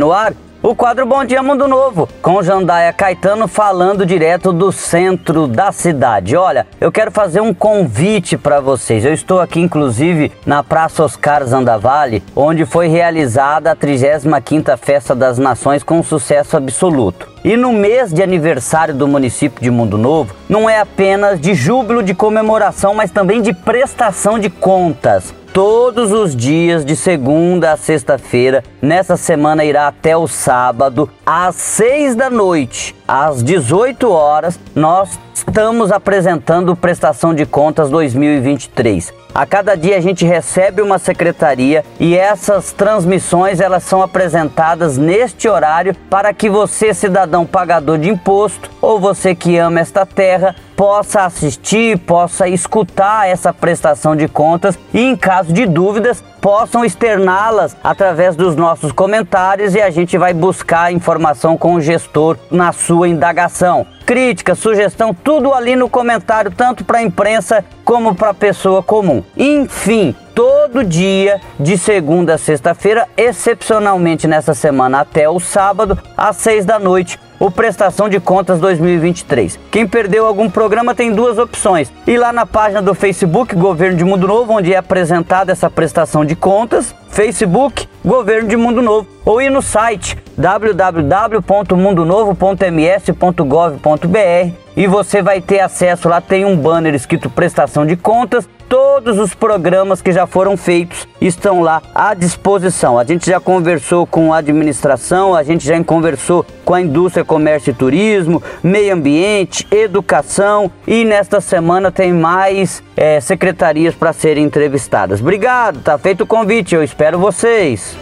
No ar, o quadro Bom Dia Mundo Novo, com Jandaia Caetano falando direto do centro da cidade. Olha, eu quero fazer um convite para vocês. Eu estou aqui, inclusive, na Praça Oscar Zandavalli, onde foi realizada a 35ª Festa das Nações com sucesso absoluto. E no mês de aniversário do município de Mundo Novo, não é apenas de júbilo, de comemoração, mas também de prestação de contas todos os dias, de segunda a sexta-feira. Nessa semana irá até o sábado, às seis da noite, às 18 horas, nós estamos apresentando prestação de contas 2023. A cada dia a gente recebe uma secretaria e essas transmissões elas são apresentadas neste horário para que você, cidadão pagador de imposto, ou você que ama esta terra, possa assistir, possa escutar essa prestação de contas e, em caso de dúvidas, possam externá-las através dos nossos comentários e a gente vai buscar informação com o gestor na sua indagação. Crítica, sugestão, tudo ali no comentário, tanto para a imprensa como para a pessoa comum. Enfim, todo dia, de segunda a sexta-feira, excepcionalmente nessa semana até o sábado, às seis da noite, o Prestação de Contas 2023. Quem perdeu algum programa tem duas opções: ir lá na página do Facebook Governo de Mundo Novo, onde é apresentada essa prestação de contas, Facebook Governo de Mundo Novo, ou ir no site www.mundonovo.ms.gov.br e você vai ter acesso lá. Tem um banner escrito prestação de contas. Todos os programas que já foram feitos estão lá à disposição. A gente já conversou com a administração, a gente já conversou com a indústria, comércio e turismo, meio ambiente, educação e nesta semana tem mais é, secretarias para serem entrevistadas. Obrigado, tá feito o convite, eu espero vocês.